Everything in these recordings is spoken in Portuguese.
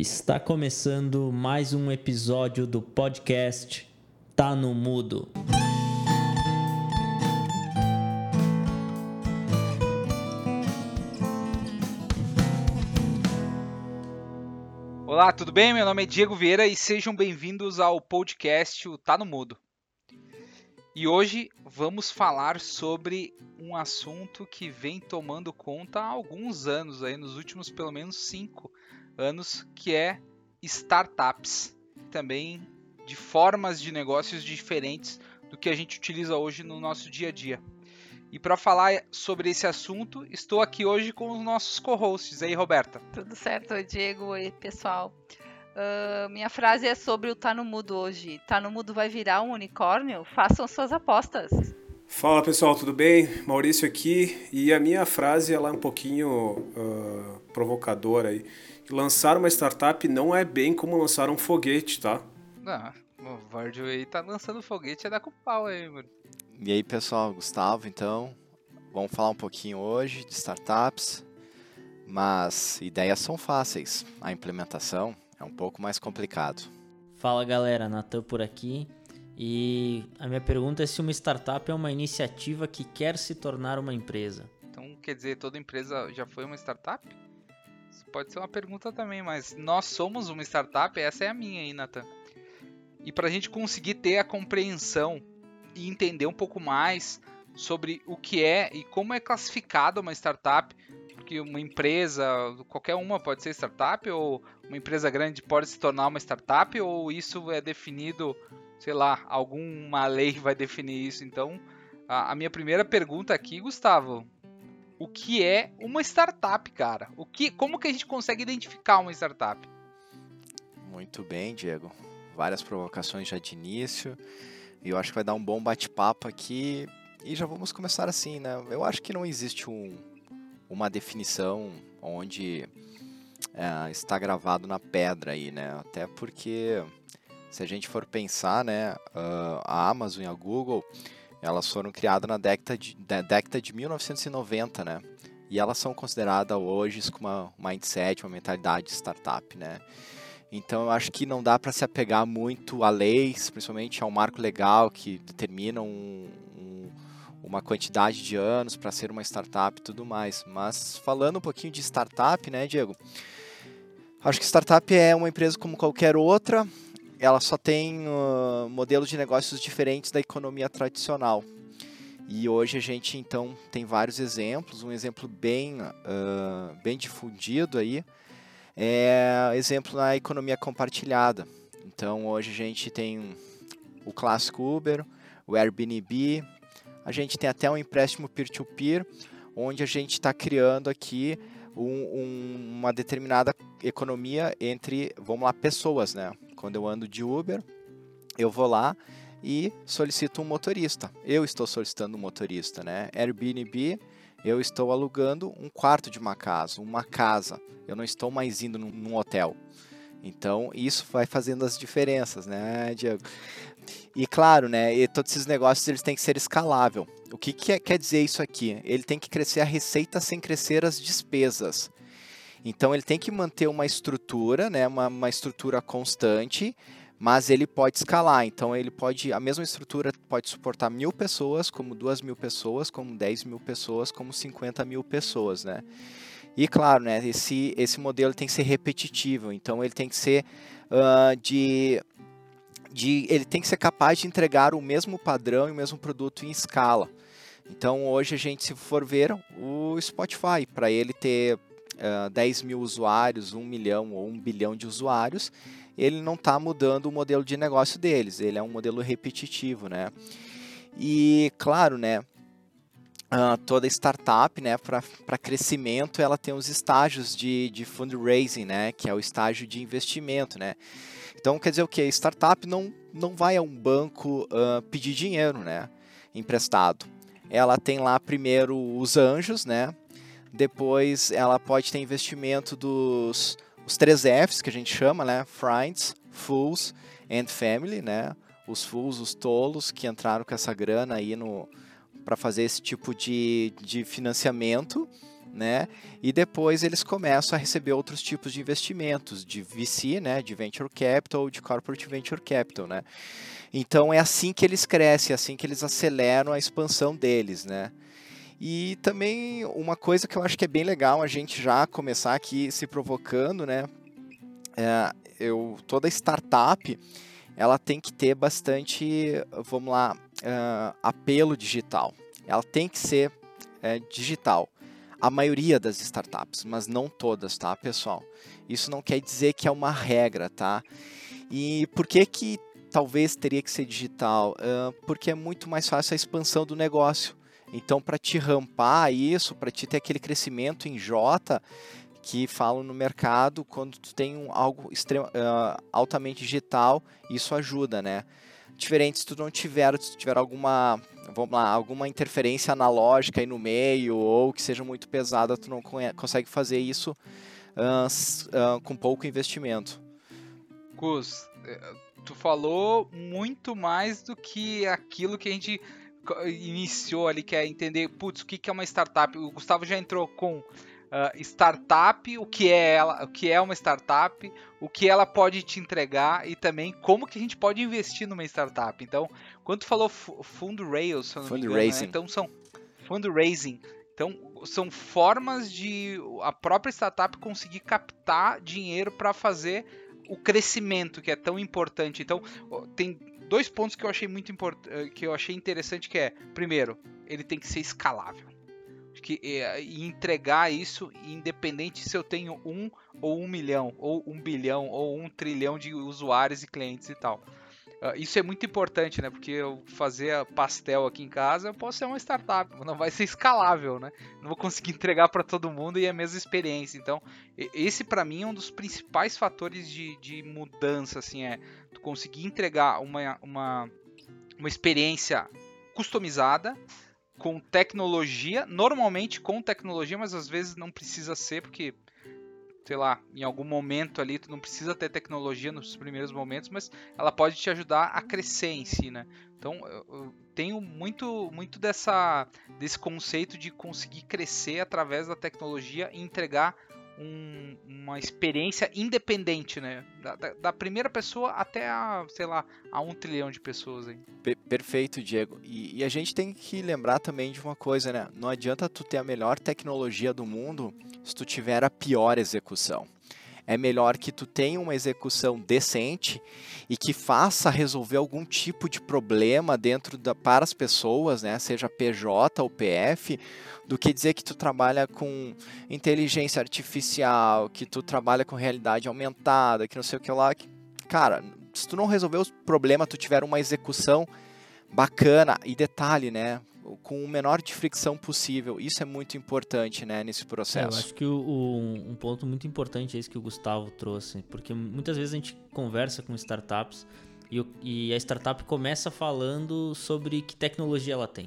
Está começando mais um episódio do podcast Tá no Mudo. Olá, tudo bem? Meu nome é Diego Vieira e sejam bem-vindos ao podcast Tá no Mudo. E hoje vamos falar sobre um assunto que vem tomando conta há alguns anos, aí nos últimos pelo menos cinco anos, que é startups, também de formas de negócios diferentes do que a gente utiliza hoje no nosso dia a dia. E para falar sobre esse assunto, estou aqui hoje com os nossos co-hosts. Aí, Roberta. Tudo certo, Diego. Oi, pessoal. Uh, minha frase é sobre o Tá no Mudo hoje. Tá no Mudo vai virar um unicórnio? Façam suas apostas. Fala pessoal, tudo bem? Maurício aqui. E a minha frase ela é um pouquinho uh, provocadora aí. Lançar uma startup não é bem como lançar um foguete, tá? Ah, o Vardio aí tá lançando foguete, é dar com pau aí, mano. E aí pessoal, Gustavo, então, vamos falar um pouquinho hoje de startups, mas ideias são fáceis, a implementação é um pouco mais complicado. Fala galera, Natan por aqui. E a minha pergunta é se uma startup é uma iniciativa que quer se tornar uma empresa. Então, quer dizer, toda empresa já foi uma startup? Pode ser uma pergunta também, mas nós somos uma startup, essa é a minha aí, Nathan. E para a gente conseguir ter a compreensão e entender um pouco mais sobre o que é e como é classificada uma startup, porque uma empresa, qualquer uma pode ser startup, ou uma empresa grande pode se tornar uma startup, ou isso é definido, sei lá, alguma lei vai definir isso. Então, a minha primeira pergunta aqui, Gustavo, o que é uma startup, cara? O que, como que a gente consegue identificar uma startup? Muito bem, Diego. Várias provocações já de início. E eu acho que vai dar um bom bate-papo aqui. E já vamos começar assim, né? Eu acho que não existe um, uma definição onde é, está gravado na pedra aí, né? Até porque se a gente for pensar, né, uh, a Amazon e a Google, elas foram criadas na década de, na década de 1990, né? E elas são consideradas hoje com uma mindset, uma mentalidade de startup, né? Então eu acho que não dá para se apegar muito a leis, principalmente ao marco legal que determina um, um, uma quantidade de anos para ser uma startup e tudo mais. Mas falando um pouquinho de startup, né, Diego? Acho que startup é uma empresa como qualquer outra, ela só tem uh, modelos de negócios diferentes da economia tradicional. E hoje a gente então tem vários exemplos. Um exemplo bem, uh, bem difundido aí é exemplo na economia compartilhada. Então hoje a gente tem o clássico Uber, o Airbnb, a gente tem até um empréstimo peer-to-peer, onde a gente está criando aqui um, um, uma determinada economia entre, vamos lá, pessoas, né? Quando eu ando de Uber, eu vou lá e solicito um motorista. Eu estou solicitando um motorista, né? Airbnb, eu estou alugando um quarto de uma casa, uma casa. Eu não estou mais indo num, hotel. Então, isso vai fazendo as diferenças, né, Diego? E claro, né, e todos esses negócios eles têm que ser escalável. O que, que é, quer dizer isso aqui? Ele tem que crescer a receita sem crescer as despesas. Então ele tem que manter uma estrutura, né, uma, uma estrutura constante, mas ele pode escalar. Então ele pode, a mesma estrutura pode suportar mil pessoas, como duas mil pessoas, como dez mil pessoas, como cinquenta mil pessoas, né? E claro, né, esse, esse modelo tem que ser repetitivo, então ele tem que ser uh, de, de. Ele tem que ser capaz de entregar o mesmo padrão e o mesmo produto em escala. Então hoje a gente, se for ver, o Spotify, para ele ter uh, 10 mil usuários, 1 milhão ou 1 bilhão de usuários, ele não está mudando o modelo de negócio deles, ele é um modelo repetitivo, né? E claro, né, Uh, toda startup, né, para crescimento, ela tem os estágios de, de fundraising, né, que é o estágio de investimento, né. Então, quer dizer o que? Startup não, não vai a um banco uh, pedir dinheiro, né, emprestado. Ela tem lá primeiro os anjos, né, depois ela pode ter investimento dos os três Fs que a gente chama, né, Friends, Fools and Family, né, os fools, os tolos que entraram com essa grana aí no para fazer esse tipo de, de financiamento, né? E depois eles começam a receber outros tipos de investimentos, de VC, né? De Venture Capital, de Corporate Venture Capital, né? Então é assim que eles crescem, é assim que eles aceleram a expansão deles, né? E também uma coisa que eu acho que é bem legal a gente já começar aqui se provocando, né? É, eu, toda startup ela tem que ter bastante, vamos lá, uh, apelo digital. Ela tem que ser é, digital. A maioria das startups, mas não todas, tá, pessoal? Isso não quer dizer que é uma regra, tá? E por que que talvez teria que ser digital? Uh, porque é muito mais fácil a expansão do negócio. Então, para te rampar isso, para te ter aquele crescimento em J, que falam no mercado, quando tu tem um, algo extrema, uh, altamente digital, isso ajuda, né? Diferente se tu não tiver, se tu tiver alguma, vamos lá, alguma interferência analógica aí no meio, ou que seja muito pesada, tu não consegue fazer isso uh, uh, com pouco investimento. Gus, eh, tu falou muito mais do que aquilo que a gente iniciou ali, que é entender, putz, o que é uma startup. O Gustavo já entrou com uh, startup, o que é ela, o que é uma startup, o que ela pode te entregar e também como que a gente pode investir numa startup. Então, quando tu falou fundraising, se né? então são fundraising. Então, são formas de a própria startup conseguir captar dinheiro para fazer o crescimento que é tão importante. Então, tem dois pontos que eu achei muito importante, que eu achei interessante que é, primeiro, ele tem que ser escalável que, e entregar isso independente se eu tenho um ou um milhão, ou um bilhão, ou um trilhão de usuários e clientes e tal. Uh, isso é muito importante, né? Porque eu fazer pastel aqui em casa, eu posso ser uma startup, não vai ser escalável, né? Não vou conseguir entregar para todo mundo e a mesma experiência. Então, esse para mim é um dos principais fatores de, de mudança, assim, é conseguir entregar uma, uma, uma experiência customizada com tecnologia, normalmente com tecnologia, mas às vezes não precisa ser, porque, sei lá, em algum momento ali tu não precisa ter tecnologia nos primeiros momentos, mas ela pode te ajudar a crescer em si, né? Então eu tenho muito, muito dessa, desse conceito de conseguir crescer através da tecnologia e entregar um, uma experiência independente, né? Da, da, da, primeira pessoa até a, sei lá, a um trilhão de pessoas aí. Perfeito, Diego. E, e, a gente tem que lembrar também de uma coisa, né? Não adianta tu ter a melhor tecnologia do mundo se tu tiver a pior execução é melhor que tu tenha uma execução decente e que faça resolver algum tipo de problema dentro da para as pessoas, né, seja PJ ou PF, do que dizer que tu trabalha com inteligência artificial, que tu trabalha com realidade aumentada, que não sei o que lá. Cara, se tu não resolver os problemas, tu tiver uma execução bacana e detalhe, né? Com o menor de fricção possível. Isso é muito importante, né, nesse processo. É, eu acho que o, o, um ponto muito importante é esse que o Gustavo trouxe, porque muitas vezes a gente conversa com startups e, e a startup começa falando sobre que tecnologia ela tem.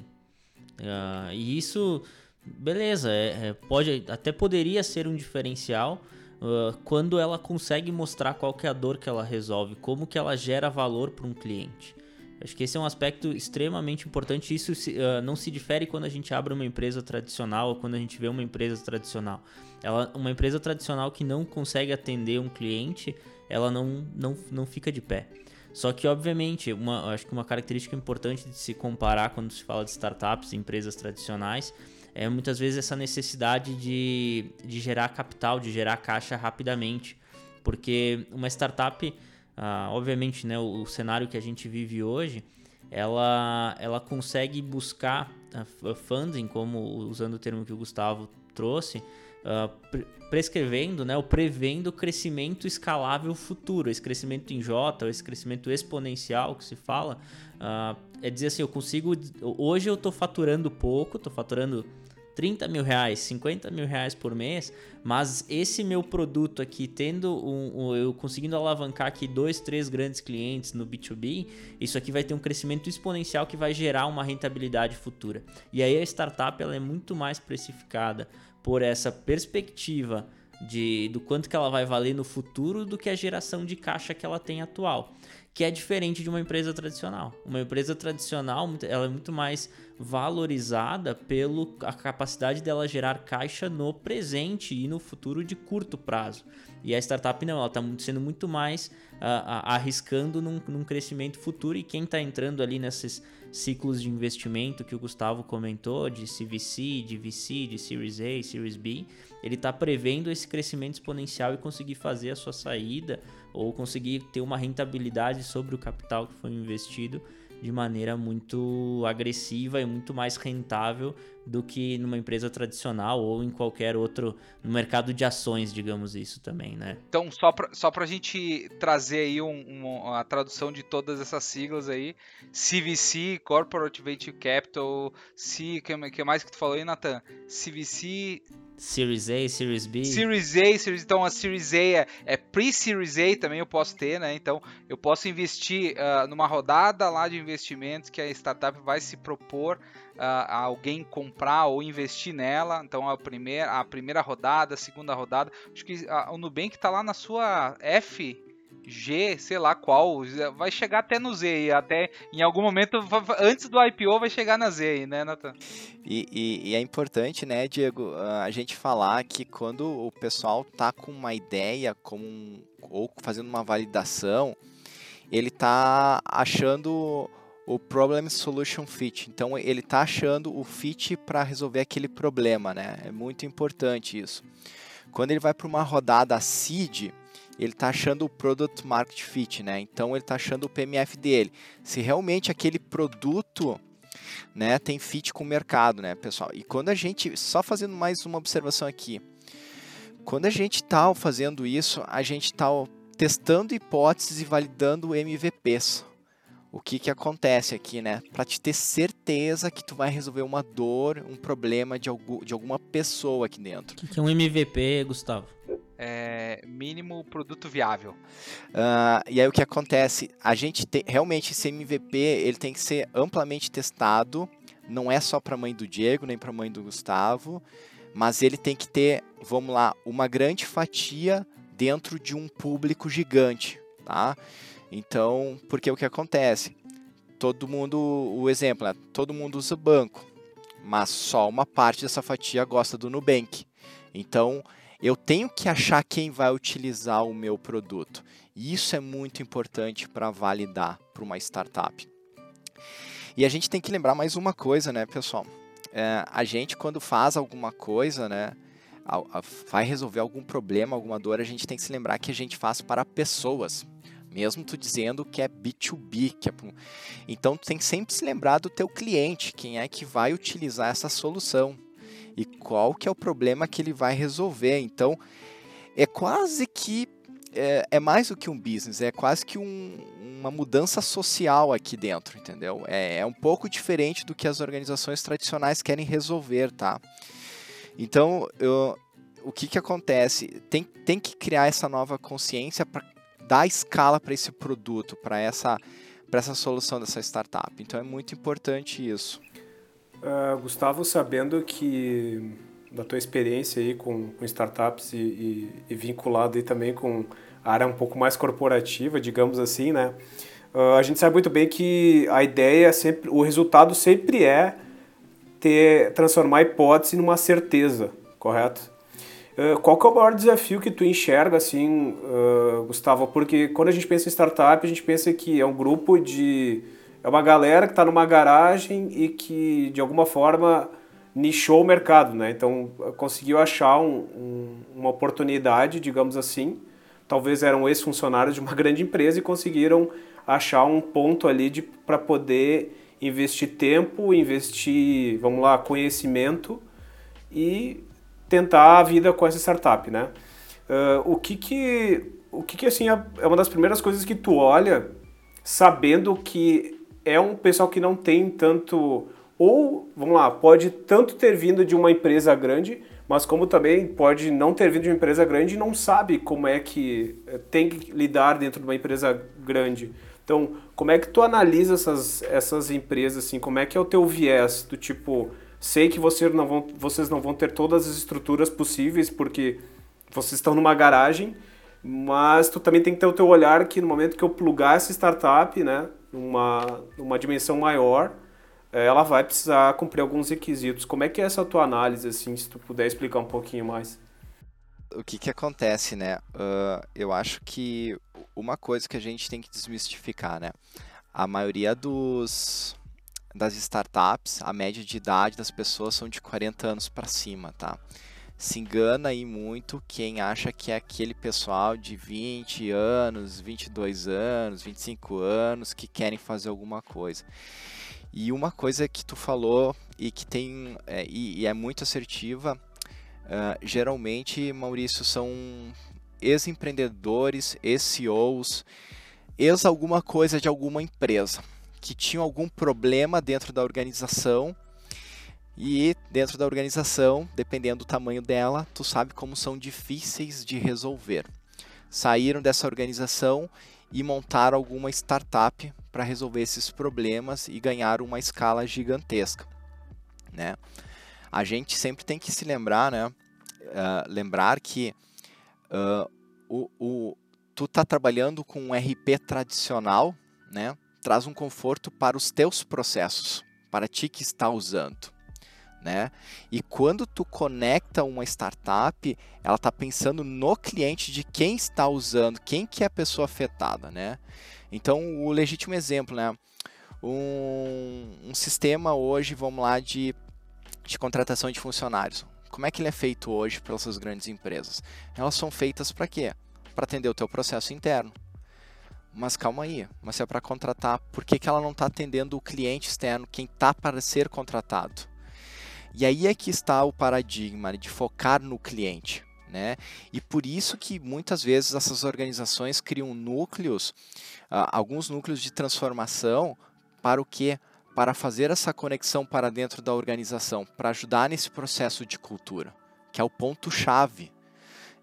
Uh, e isso, beleza, é, é, pode até poderia ser um diferencial uh, quando ela consegue mostrar qual que é a dor que ela resolve, como que ela gera valor para um cliente. Acho que esse é um aspecto extremamente importante. Isso uh, não se difere quando a gente abre uma empresa tradicional ou quando a gente vê uma empresa tradicional. Ela, uma empresa tradicional que não consegue atender um cliente, ela não, não, não fica de pé. Só que, obviamente, uma, acho que uma característica importante de se comparar quando se fala de startups empresas tradicionais é muitas vezes essa necessidade de, de gerar capital, de gerar caixa rapidamente. Porque uma startup ah, obviamente, né, o, o, cenário que a gente vive hoje, ela, ela consegue buscar uh, funding, como usando o termo que o Gustavo trouxe, uh, pre prescrevendo, né, ou prevendo crescimento escalável futuro, esse crescimento em J, esse crescimento exponencial que se fala, uh, é dizer assim, eu consigo, hoje eu estou faturando pouco, estou faturando 30 mil reais, 50 mil reais por mês, mas esse meu produto aqui, tendo um, um, eu conseguindo alavancar aqui dois, três grandes clientes no B2B, isso aqui vai ter um crescimento exponencial que vai gerar uma rentabilidade futura. E aí a startup ela é muito mais precificada por essa perspectiva de, do quanto que ela vai valer no futuro do que a geração de caixa que ela tem atual. que é diferente de uma empresa tradicional. Uma empresa tradicional, ela é muito mais valorizada pela capacidade dela gerar caixa no presente e no futuro de curto prazo. E a startup não, ela está sendo muito mais uh, arriscando num, num, crescimento futuro e quem está entrando ali nesses ciclos de investimento que o Gustavo comentou, de CVC, de VC, de Series A, Series B, ele está prevendo esse crescimento exponencial e conseguir fazer a sua saída ou conseguir ter uma rentabilidade sobre o capital que foi investido de maneira muito agressiva e muito mais rentável do que numa empresa tradicional ou em qualquer outro no mercado de ações, digamos isso também, né? Então, só para só a gente trazer aí um, um, a tradução de todas essas siglas aí, CVC, Corporate Venture Capital, C, que, que mais que tu falou aí, Nathan? CVC, Series A, Series B. Series A, Series, então a Series A é, é pre-Series A também eu posso ter, né? Então eu posso investir uh, numa rodada lá de investimentos que a startup vai se propor alguém comprar ou investir nela. Então a primeira, a primeira rodada, a segunda rodada. Acho que o Nubank está lá na sua F G, sei lá qual, vai chegar até no Z, até em algum momento antes do IPO vai chegar na Z, né, Nathan? E, e, e, é importante, né, Diego, a gente falar que quando o pessoal tá com uma ideia com, ou fazendo uma validação, ele tá achando o problem solution fit. Então ele tá achando o fit para resolver aquele problema, né? É muito importante isso. Quando ele vai para uma rodada seed, ele está achando o Product Market Fit, né? Então ele está achando o PMF dele. Se realmente aquele produto né, tem fit com o mercado, né, pessoal? E quando a gente, só fazendo mais uma observação aqui, quando a gente está fazendo isso, a gente está testando hipóteses e validando MVPs. O que que acontece aqui, né? Para te ter certeza que tu vai resolver uma dor, um problema de, algum, de alguma pessoa aqui dentro. O que, que é um MVP, Gustavo? é, mínimo produto viável. Uh, e aí o que acontece? A gente tem realmente esse MVP ele tem que ser amplamente testado. Não é só para a mãe do Diego nem para a mãe do Gustavo, mas ele tem que ter, vamos lá, uma grande fatia dentro de um público gigante, tá? Então, porque o que acontece? Todo mundo, o exemplo, né? todo mundo usa banco, mas só uma parte dessa fatia gosta do Nubank. Então, eu tenho que achar quem vai utilizar o meu produto. Isso é muito importante para validar para uma startup. E a gente tem que lembrar mais uma coisa, né, pessoal? É, a gente, quando faz alguma coisa, né, vai resolver algum problema, alguma dor, a gente tem que se lembrar que a gente faz para pessoas. Mesmo tu dizendo que é B2B. Que é... Então, tu tem que sempre se lembrar do teu cliente, quem é que vai utilizar essa solução e qual que é o problema que ele vai resolver. Então, é quase que é, é mais do que um business, é quase que um, uma mudança social aqui dentro, entendeu? É, é um pouco diferente do que as organizações tradicionais querem resolver, tá? Então, eu, o que, que acontece? Tem, tem que criar essa nova consciência para dar escala para esse produto, para essa, essa solução dessa startup. Então, é muito importante isso. Uh, Gustavo, sabendo que da tua experiência aí com, com startups e, e, e, vinculado aí também com a área um pouco mais corporativa, digamos assim, né? Uh, a gente sabe muito bem que a ideia é sempre, o resultado sempre é ter transformar a hipótese numa certeza, correto? Uh, qual que é o maior desafio que tu enxerga assim, Gustavo? Porque quando a gente pensa em startup, a gente pensa que é um grupo de é uma galera que está numa garagem e que, de alguma forma, nichou o mercado, né? Então, conseguiu achar um, um, uma oportunidade, digamos assim. Talvez eram ex-funcionários de uma grande empresa e conseguiram achar um ponto ali para poder investir tempo, investir, vamos lá, conhecimento e tentar a vida com essa startup, né? Uh, o que que, o que que assim é, é uma das primeiras coisas que tu olha sabendo que é um pessoal que não tem tanto. Ou, vamos lá, pode tanto ter vindo de uma empresa grande, mas como também pode não ter vindo de uma empresa grande e não sabe como é que eh, tem que lidar dentro de uma empresa grande. Então, como é que tu analisa essas, essas empresas, assim, como é que é o teu viés do tipo, sei que não vão, vocês não vão ter todas as estruturas possíveis porque vocês estão numa garagem, mas tu também tem que ter o teu olhar que no momento que eu plugar essa startup, né, numa, numa dimensão maior, eh, ela vai precisar cumprir alguns requisitos. Como é que é essa tua análise, assim, se tu puder explicar um pouquinho mais? O que que acontece, né? Uh, eu acho que uma coisa que a gente tem que desmistificar, né? A maioria dos das startups, a média de idade das pessoas são de 40 anos para cima, tá? Se engana aí muito quem acha que é aquele pessoal de 20 anos, 22 anos, 25 anos que querem fazer alguma coisa. E uma coisa que tu falou e que tem é, e, e, é muito assertiva, uh, geralmente, Maurício, são ex-empreendedores, ex-CEOs, ex alguma coisa de alguma empresa que tinham algum problema dentro da organização e dentro da organização, dependendo do tamanho dela, tu sabe como são difíceis de resolver. Saíram dessa organização e montaram alguma startup para resolver esses problemas e ganhar uma escala gigantesca, né? A gente sempre tem que se lembrar, né? Uh, lembrar que uh, o, o, tu tá trabalhando com um RP tradicional, né? Traz um conforto para os teus processos, para ti que está usando. Né? E quando tu conecta uma startup, ela está pensando no cliente de quem está usando, quem que é a pessoa afetada, né? Então, o legítimo exemplo, né? Um, um sistema hoje, vamos lá, de, de contratação de funcionários. Como é que ele é feito hoje pelas grandes empresas? Elas são feitas para quê? Para atender o teu processo interno. Mas calma aí, mas se é para contratar, por que, que ela não está atendendo o cliente externo, quem está para ser contratado? E aí é que está o paradigma de focar no cliente. Né? E por isso que muitas vezes essas organizações criam núcleos, uh, alguns núcleos de transformação para o quê? Para fazer essa conexão para dentro da organização, para ajudar nesse processo de cultura, que é o ponto chave.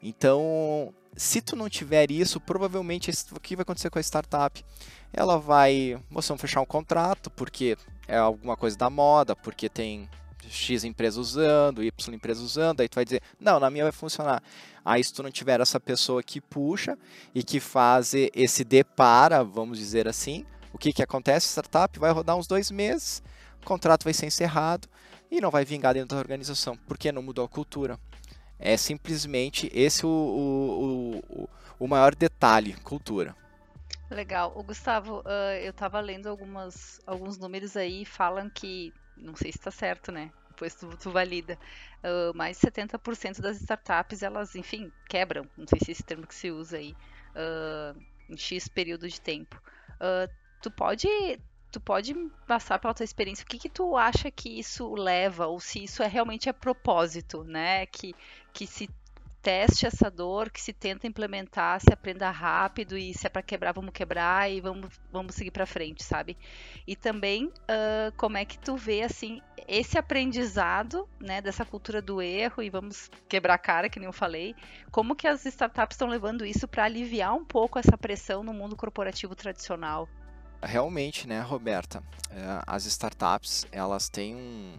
Então, se tu não tiver isso, provavelmente o que vai acontecer com a startup? Ela vai, você vai fechar um contrato porque é alguma coisa da moda, porque tem X empresa usando, Y empresa usando, aí tu vai dizer, não, na minha vai funcionar. Aí se tu não tiver essa pessoa que puxa e que faz esse depara, vamos dizer assim, o que que acontece? A startup vai rodar uns dois meses, o contrato vai ser encerrado e não vai vingar dentro da organização, porque não mudou a cultura. É simplesmente esse o, o, o, o maior detalhe, cultura. Legal. O Gustavo, uh, eu estava lendo algumas, alguns números aí, falam que, não sei se está certo, né? Depois tu, tu valida. Uh, mais de 70% das startups, elas, enfim, quebram. Não sei se é esse termo que se usa aí. Uh, em X período de tempo. tu pode tu pode passar pela tua experiência o que que tu acha que isso leva ou se isso é realmente a propósito, né? Que que se teste essa dor, que se tenta implementar, se aprenda rápido e se é para quebrar, vamos quebrar e vamos, vamos seguir para frente, sabe? E também uh, como é que tu vê assim esse aprendizado, né, dessa cultura do erro e vamos quebrar a cara, que nem eu falei, como que as startups estão levando isso para aliviar um pouco essa pressão no mundo corporativo tradicional? Realmente, né, Roberta, eh, as startups elas têm um,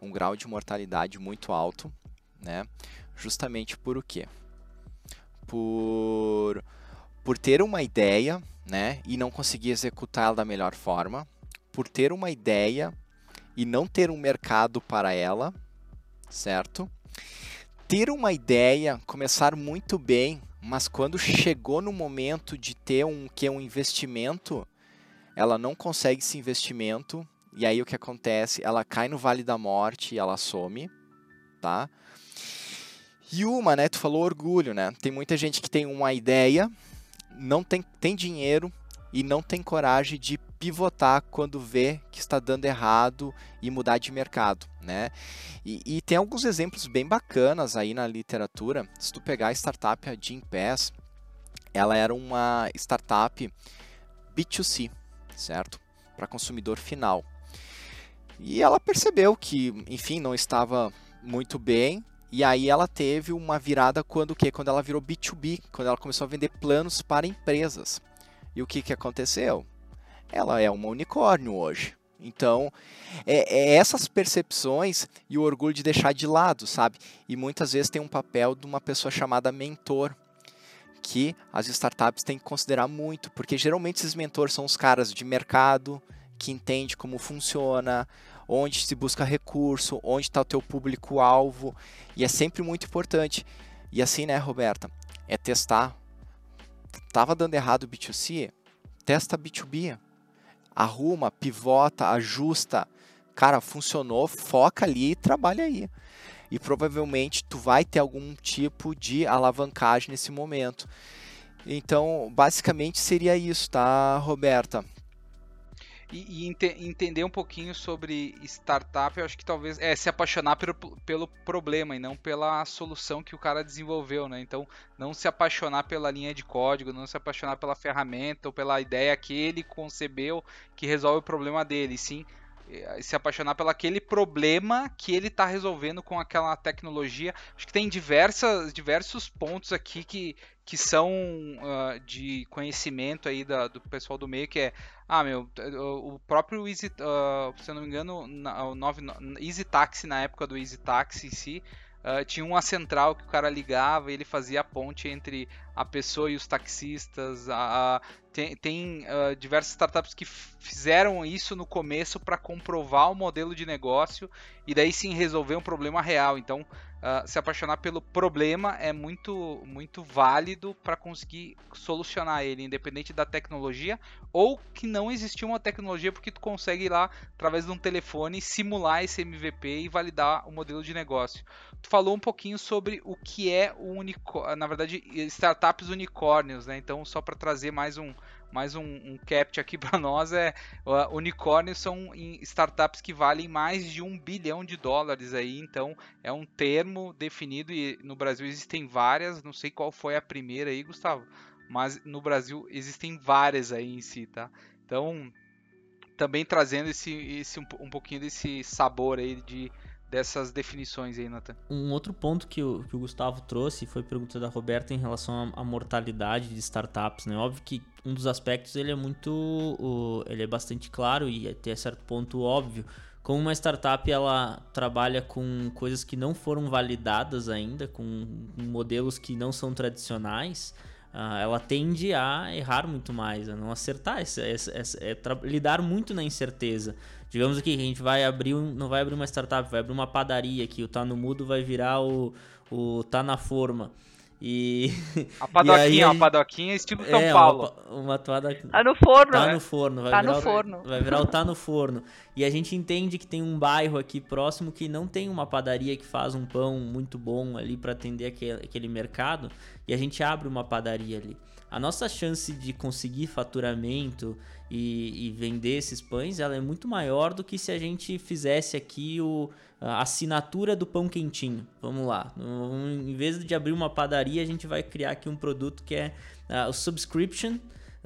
um grau de mortalidade muito alto, né? Justamente por o quê? Por, por ter uma ideia, né, e não conseguir executá-la da melhor forma, por ter uma ideia e não ter um mercado para ela, certo? Ter uma ideia, começar muito bem, mas quando chegou no momento de ter um que um investimento, ela não consegue esse investimento, e aí o que acontece? Ela cai no vale da morte e ela some, tá? E uma, né, tu falou orgulho, né? Tem muita gente que tem uma ideia, não tem, tem dinheiro e não tem coragem de pivotar quando vê que está dando errado e mudar de mercado, né? E, e tem alguns exemplos bem bacanas aí na literatura. Se tu pegar a startup a Jim Pass, ela era uma startup B2C, certo? Para consumidor final. E ela percebeu que, enfim, não estava muito bem. E aí ela teve uma virada quando o quê? Quando ela virou B2B, quando ela começou a vender planos para empresas. E o que, que aconteceu? Ela é uma unicórnio hoje. Então, é, é, essas percepções e o orgulho de deixar de lado, sabe? E muitas vezes tem um papel de uma pessoa chamada mentor, que as startups têm que considerar muito, porque geralmente esses mentores são os caras de mercado que entende como funciona, onde se busca recurso, onde está o teu público-alvo, e é sempre muito importante. E assim, né, Roberta, é testar. Tava dando errado o B2C, testa B2B. Arruma, pivota, ajusta. Cara, funcionou, foca ali e trabalha aí. E provavelmente tu vai ter algum tipo de alavancagem nesse momento. Então, basicamente seria isso, tá, Roberta? E, e ente, entender um pouquinho sobre startup, eu acho que talvez é se apaixonar pelo, pelo problema e não pela solução que o cara desenvolveu, né? Então, não se apaixonar pela linha de código, não se apaixonar pela ferramenta ou pela ideia que ele concebeu que resolve o problema dele, sim se apaixonar pelo aquele problema que ele está resolvendo com aquela tecnologia. Acho que tem diversas, diversos pontos aqui que, que são uh, de conhecimento aí da, do pessoal do meio, que é, ah, meu, o próprio Easy, uh, se eu não me engano, o 9, Easy Taxi, na época do Easy Taxi em si, uh, tinha uma central que o cara ligava e ele fazia a ponte entre a pessoa e os taxistas. A, a tem, tem uh, diversas startups que fizeram isso no começo para comprovar o modelo de negócio e daí sim resolver um problema real. Então, uh, se apaixonar pelo problema é muito, muito válido para conseguir solucionar ele, independente da tecnologia ou que não existiu uma tecnologia porque tu consegue ir lá através de um telefone simular esse MVP e validar o modelo de negócio. Tu falou um pouquinho sobre o que é o unicórnio, na verdade, startups unicórnios, né? Então, só para trazer mais um mais um, um captcha aqui para nós é uh, unicórnios são startups que valem mais de um bilhão de dólares aí, então é um termo definido e no Brasil existem várias, não sei qual foi a primeira aí, Gustavo, mas no Brasil existem várias aí em si, tá? Então também trazendo esse, esse um, um pouquinho desse sabor aí de dessas definições aí, Nathan. Um outro ponto que o, que o Gustavo trouxe foi pergunta da Roberta em relação à, mortalidade de startups, né? Óbvio que um dos aspectos ele é muito, o, ele é bastante claro e até certo ponto óbvio. Como uma startup ela trabalha com coisas que não foram validadas ainda, com modelos que não são tradicionais, uh, ela tende a errar muito mais, a não acertar, é lidar muito na incerteza. Digamos aqui que a gente vai abrir, um, não vai abrir uma startup, vai abrir uma padaria aqui, o Tá no Mudo vai virar o, o Tá na Forma. E. A padoquinha, e a, gente... a padoquinha estilo São é, Paulo. Uma, uma toada... Tá no forno, Tá né? no forno, vai tá virar no o... forno. Vai virar o Tá no forno. E a gente entende que tem um bairro aqui próximo que não tem uma padaria que faz um pão muito bom ali para atender aquele, aquele mercado. E a gente abre uma padaria ali. A nossa chance de conseguir faturamento e, e, vender esses pães, ela é muito maior do que se a gente fizesse aqui o, a assinatura do pão quentinho. Vamos lá. Em vez de abrir uma padaria, a gente vai criar aqui um produto que é uh, o subscription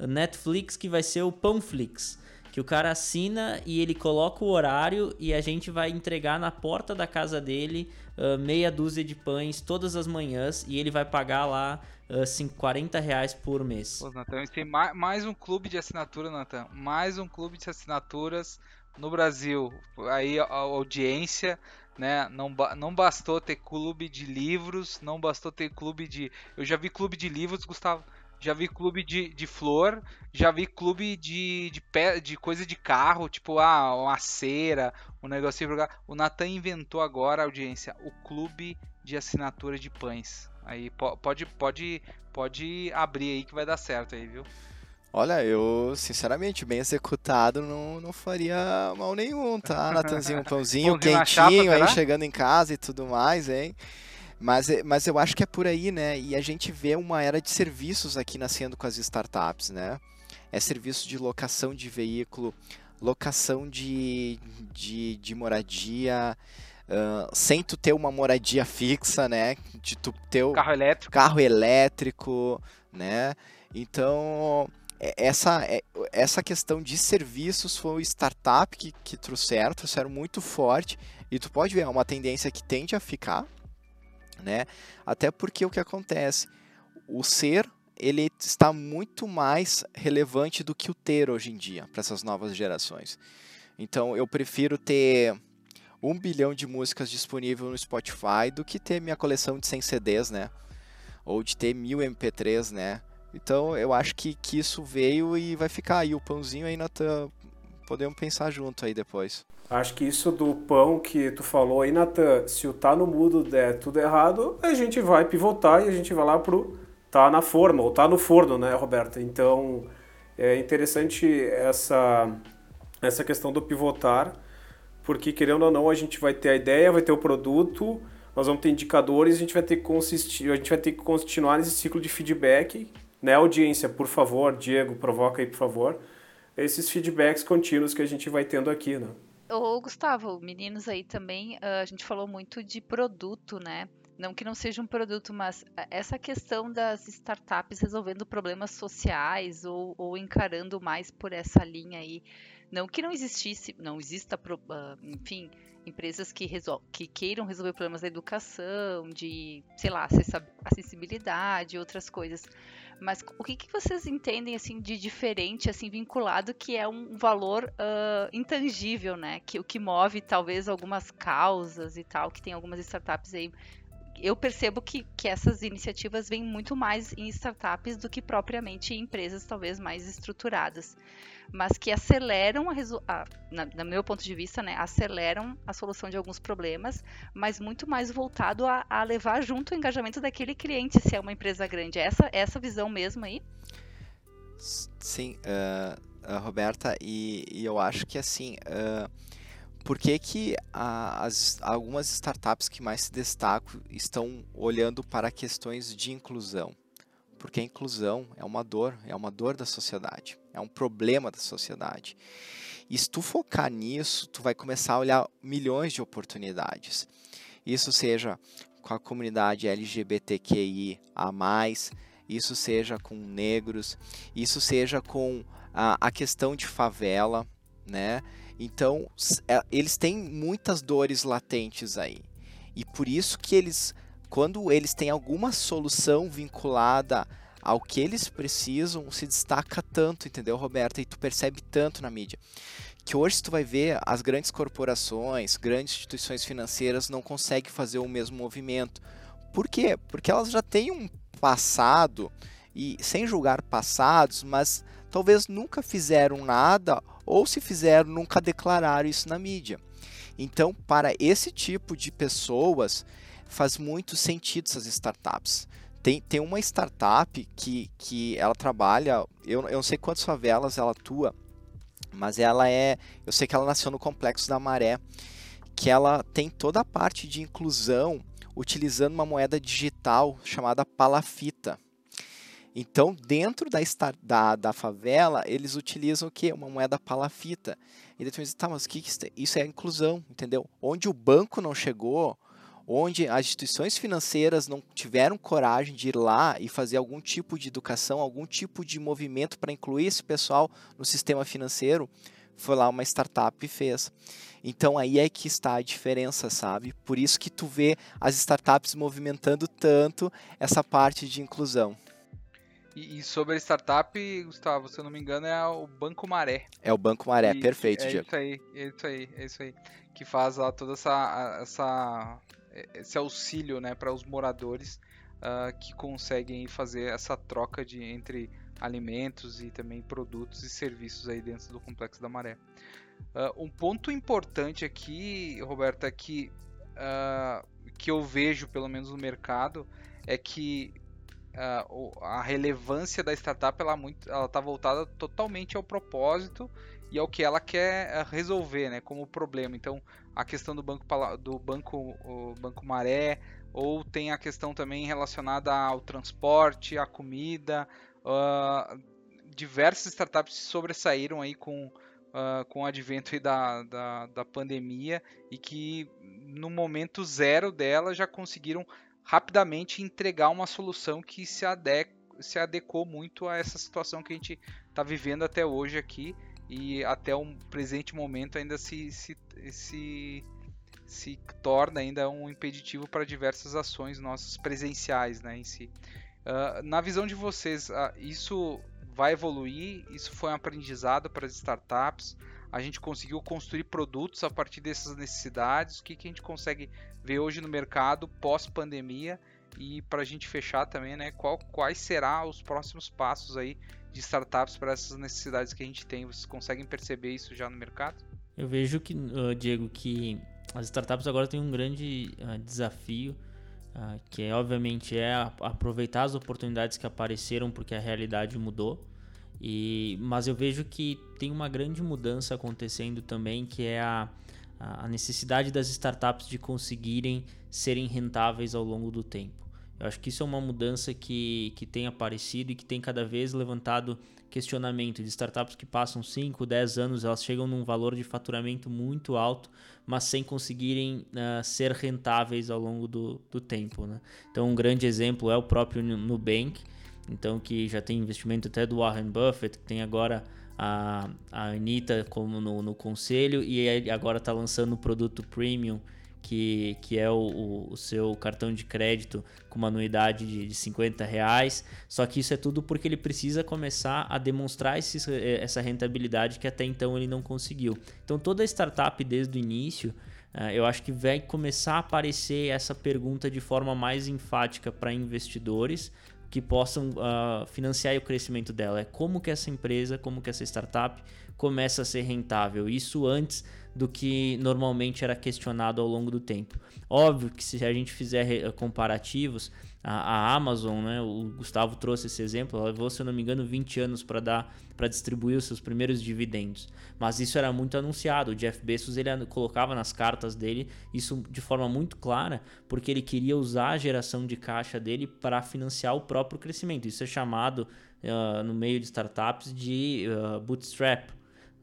Netflix, que vai ser o Pãoflix. Que o cara assina e ele coloca o horário e a gente vai entregar na porta da casa dele uh, meia dúzia de pães todas as manhãs e ele vai pagar lá assim, 40 reais por mês. Pô, Natan, tem mais, mais um clube de assinatura, Natan. Mais um clube de assinaturas no Brasil. Aí a audiência, né? Não, não bastou ter clube de livros, não bastou ter clube de. Eu já vi clube de livros, Gustavo. Já vi clube de, de flor, já vi clube de, de, pé, de coisa de carro, tipo ah, uma cera, um negocinho. O Natan inventou agora, audiência, o clube de assinatura de pães. Aí pode, pode, pode abrir aí que vai dar certo aí, viu? Olha, eu, sinceramente, bem executado, não, não faria mal nenhum, tá? Natanzinho, um pãozinho quentinho chapa, aí chegando em casa e tudo mais, hein? Mas, mas eu acho que é por aí, né? E a gente vê uma era de serviços aqui nascendo com as startups, né? É serviço de locação de veículo, locação de, de, de moradia, Uh, sem tu ter uma moradia fixa, né? De tu ter o carro elétrico, carro elétrico, né? Então é, essa, é, essa questão de serviços foi o startup que, que trouxeram, trouxeram muito forte e tu pode ver é uma tendência que tende a ficar, né? Até porque o que acontece, o ser ele está muito mais relevante do que o ter hoje em dia para essas novas gerações. Então eu prefiro ter um bilhão de músicas disponíveis no Spotify do que ter minha coleção de 100 CDs, né? ou de ter mil MP3, né? Então eu acho que, que isso veio e vai ficar aí o pãozinho aí, Natan. Podemos pensar junto aí depois. Acho que isso do pão que tu falou aí, Natan, se o tá no mudo der tudo errado, a gente vai pivotar e a gente vai lá pro tá na forma, ou tá no forno, né, Roberta? Então é interessante essa, essa questão do pivotar, porque querendo ou não, a gente vai ter a ideia, vai ter o produto, nós vamos ter indicadores, a gente vai ter que consistir, a gente vai ter que continuar nesse ciclo de feedback né, audiência, por favor, Diego, provoca aí, por favor, esses feedbacks contínuos que a gente vai tendo aqui, né? Ô, Gustavo, meninos aí também, ah, a gente falou muito de produto, né? Não que não seja um produto, mas essa questão das startups resolvendo problemas sociais ou, ou encarando mais por essa linha aí. Não que não existisse, não exista, ah, enfim, empresas que, resol que queiram resolver problemas da educação, de, sei lá, acessibilidade, outras coisas. Mas o que, que vocês entendem assim de diferente, assim vinculado, que é um valor uh, intangível, né? Que o que move talvez algumas causas e tal, que tem algumas startups aí eu percebo que, que essas iniciativas vêm muito mais em startups do que propriamente em empresas talvez mais estruturadas mas que aceleram, a, a, na, no meu ponto de vista, né, aceleram a solução de alguns problemas, mas muito mais voltado a, a levar junto o engajamento daquele cliente, se é uma empresa grande. Essa, essa visão mesmo aí? Sim, uh, Roberta, e, e, eu acho que assim, uh, por que, que a, as, algumas startups que mais se destacam estão olhando para questões de inclusão? Porque a inclusão é uma dor, é uma dor da sociedade, é um problema da sociedade. E se tu focar nisso, tu vai começar a olhar milhões de oportunidades. Isso seja com a comunidade LGBTQI a mais, isso seja com negros, isso seja com a, a questão de favela, né? Então, é, eles têm muitas dores latentes aí. E por isso que eles quando eles têm alguma solução vinculada ao que eles precisam, se destaca tanto, entendeu, Roberta? E tu percebe tanto na mídia. Que hoje tu vai ver as grandes corporações, grandes instituições financeiras não conseguem fazer o mesmo movimento. Por quê? Porque elas já têm um passado, e sem julgar passados, mas talvez nunca fizeram nada, ou se fizeram, nunca declararam isso na mídia. Então, para esse tipo de pessoas, faz muito sentido essas startups. Tem, tem uma startup que, que ela trabalha, eu, eu não sei quantas favelas ela atua, mas ela é, eu sei que ela nasceu no Complexo da Maré, que ela tem toda a parte de inclusão utilizando uma moeda digital chamada palafita. Então, dentro da, da, da favela, eles utilizam o que? Uma moeda palafita. E daí tu tá, mas que, que isso é inclusão, entendeu? Onde o banco não chegou, onde as instituições financeiras não tiveram coragem de ir lá e fazer algum tipo de educação, algum tipo de movimento para incluir esse pessoal no sistema financeiro, foi lá uma startup e fez. Então aí é que está a diferença, sabe? Por isso que tu vê as startups movimentando tanto essa parte de inclusão. E, e sobre a startup, Gustavo, se eu não me engano, é o Banco Maré. É o Banco Maré, e, perfeito, é Diego. Isso aí, é isso aí, é isso aí. Que faz lá toda essa, essa esse auxílio né, para os moradores uh, que conseguem fazer essa troca de, entre alimentos e também produtos e serviços aí dentro do Complexo da Maré. Uh, um ponto importante aqui, Roberto, é que, uh, que eu vejo, pelo menos no mercado, é que a relevância da startup ela está voltada totalmente ao propósito e ao que ela quer resolver, né, como problema. Então, a questão do banco do banco o banco Maré ou tem a questão também relacionada ao transporte, à comida. Uh, diversas startups se sobressaíram aí com, uh, com o advento da, da, da, pandemia e que no momento zero dela já conseguiram rapidamente entregar uma solução que se, adequ se adequou muito a essa situação que a gente está vivendo até hoje aqui e até o presente momento ainda se, se, se, se torna ainda um impeditivo para diversas ações nossas presenciais né, em si. Uh, na visão de vocês, uh, isso vai evoluir? Isso foi um aprendizado para as startups? A gente conseguiu construir produtos a partir dessas necessidades? O que, que a gente consegue ver hoje no mercado pós-pandemia? E para a gente fechar também, né, qual, quais serão os próximos passos aí de startups para essas necessidades que a gente tem? Vocês conseguem perceber isso já no mercado? Eu vejo que, uh, Diego, que as startups agora têm um grande uh, desafio, uh, que é, obviamente é aproveitar as oportunidades que apareceram porque a realidade mudou. E, mas eu vejo que tem uma grande mudança acontecendo também, que é a, a necessidade das startups de conseguirem serem rentáveis ao longo do tempo. Eu acho que isso é uma mudança que, que tem aparecido e que tem cada vez levantado questionamento de startups que passam 5, 10 anos, elas chegam num valor de faturamento muito alto, mas sem conseguirem uh, ser rentáveis ao longo do, do tempo. Né? Então, um grande exemplo é o próprio Nubank, então que já tem investimento até do Warren Buffett, que tem agora a, a Anitta como no, no conselho e agora está lançando o produto premium que, que é o, o, seu cartão de crédito com uma anuidade de, de 50 reais. Só que isso é tudo porque ele precisa começar a demonstrar essa rentabilidade que até então ele não conseguiu. Então toda startup desde o início Uh, eu acho que vai começar a aparecer essa pergunta de forma mais enfática para investidores que possam uh, financiar o crescimento dela. É como que essa empresa, como que essa startup começa a ser rentável. Isso antes do que normalmente era questionado ao longo do tempo. Óbvio que se a gente fizer comparativos, a, a Amazon, né, o Gustavo trouxe esse exemplo, ela levou, se eu não me engano, 20 anos para dar para distribuir os seus primeiros dividendos. Mas isso era muito anunciado. O Jeff Bezos ele colocava nas cartas dele isso de forma muito clara, porque ele queria usar a geração de caixa dele para financiar o próprio crescimento. Isso é chamado uh, no meio de startups de uh, bootstrap.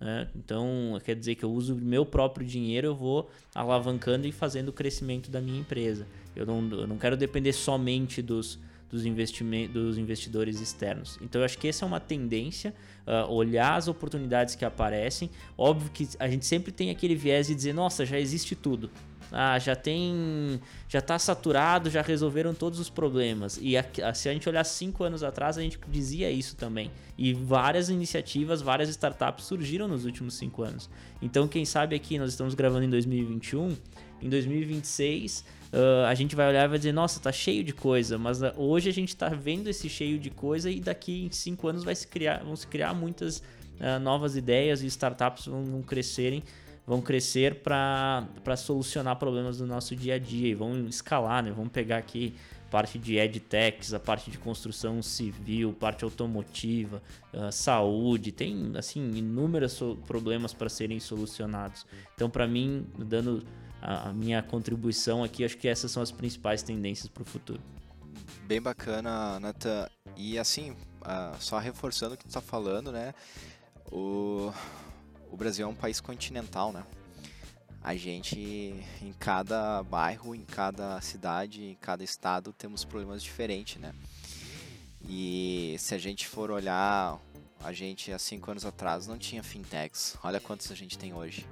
Né? Então, quer dizer que eu uso meu próprio dinheiro, eu vou alavancando e fazendo o crescimento da minha empresa. Eu não, eu não quero depender somente dos, dos, investimentos, dos investidores externos. Então, eu acho que essa é uma tendência, uh, olhar as oportunidades que aparecem. Óbvio que a gente sempre tem aquele viés de dizer, nossa, já existe tudo ah, já tem, já está saturado, já resolveram todos os problemas. E a, se a gente olhar cinco anos atrás, a gente dizia isso também. E várias iniciativas, várias startups surgiram nos últimos cinco anos. Então, quem sabe aqui, nós estamos gravando em 2021, em 2026 uh, a gente vai olhar e vai dizer, nossa, tá cheio de coisa, mas uh, hoje a gente está vendo esse cheio de coisa e daqui em cinco anos vai se criar, vão se criar muitas uh, novas ideias e startups vão, vão crescerem vão crescer para solucionar problemas do nosso dia a dia e vão escalar, né? Vamos pegar aqui parte de edtechs, a parte de construção civil, parte automotiva, uh, saúde, tem assim inúmeros problemas para serem solucionados. Então, para mim, dando a, a, minha contribuição aqui, acho que essas são as principais tendências para o futuro. Bem bacana, Nathan. E assim, uh, só reforçando o que tu está falando, né? O o Brasil é um país continental, né? A gente, em cada bairro, em cada cidade, em cada estado, temos problemas diferentes, né? E se a gente for olhar, a gente há cinco anos atrás não tinha fintechs. Olha quantos a gente tem hoje.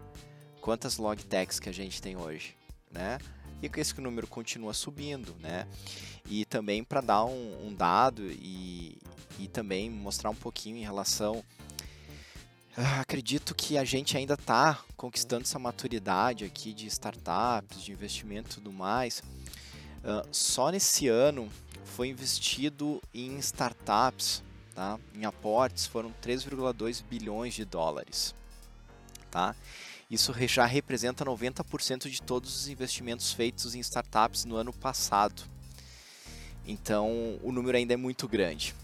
Quantas logtechs que a gente tem hoje, né? E esse número continua subindo, né? E também para dar um, um dado e, e também mostrar um pouquinho em relação ah, acredito que a gente ainda está conquistando essa maturidade aqui de startups, de investimento e tudo mais. Uh, só nesse ano foi investido em startups, tá? em aportes, foram 3,2 bilhões de dólares. Tá? Isso já representa 90% de todos os investimentos feitos em startups no ano passado. Então o número ainda é muito grande.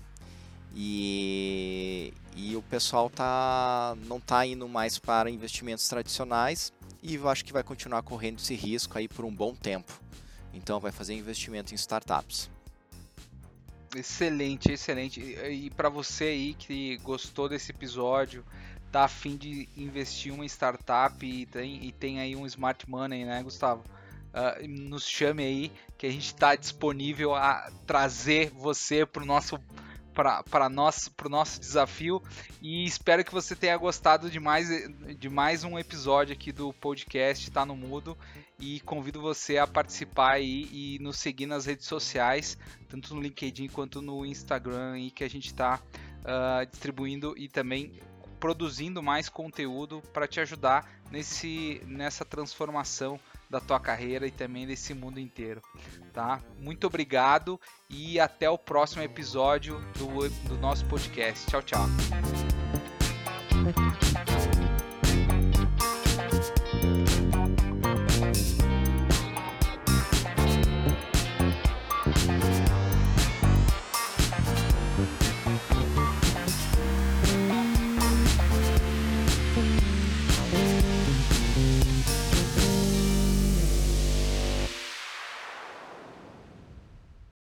E, e o pessoal tá, não está indo mais para investimentos tradicionais e eu acho que vai continuar correndo esse risco aí por um bom tempo. Então vai fazer investimento em startups. Excelente, excelente. E para você aí que gostou desse episódio, tá afim de investir uma startup e tem, e tem aí um smart money, né, Gustavo? Uh, nos chame aí que a gente está disponível a trazer você para o nosso para nós para o nosso desafio e espero que você tenha gostado de mais, de mais um episódio aqui do podcast Tá no Mudo e convido você a participar aí e nos seguir nas redes sociais, tanto no LinkedIn quanto no Instagram aí que a gente está uh, ah, distribuindo e também produzindo mais conteúdo para te ajudar nesse, nessa transformação da tua carreira e também desse mundo inteiro, tá? Muito obrigado e até o próximo episódio do, do nosso podcast. Tchau, tchau.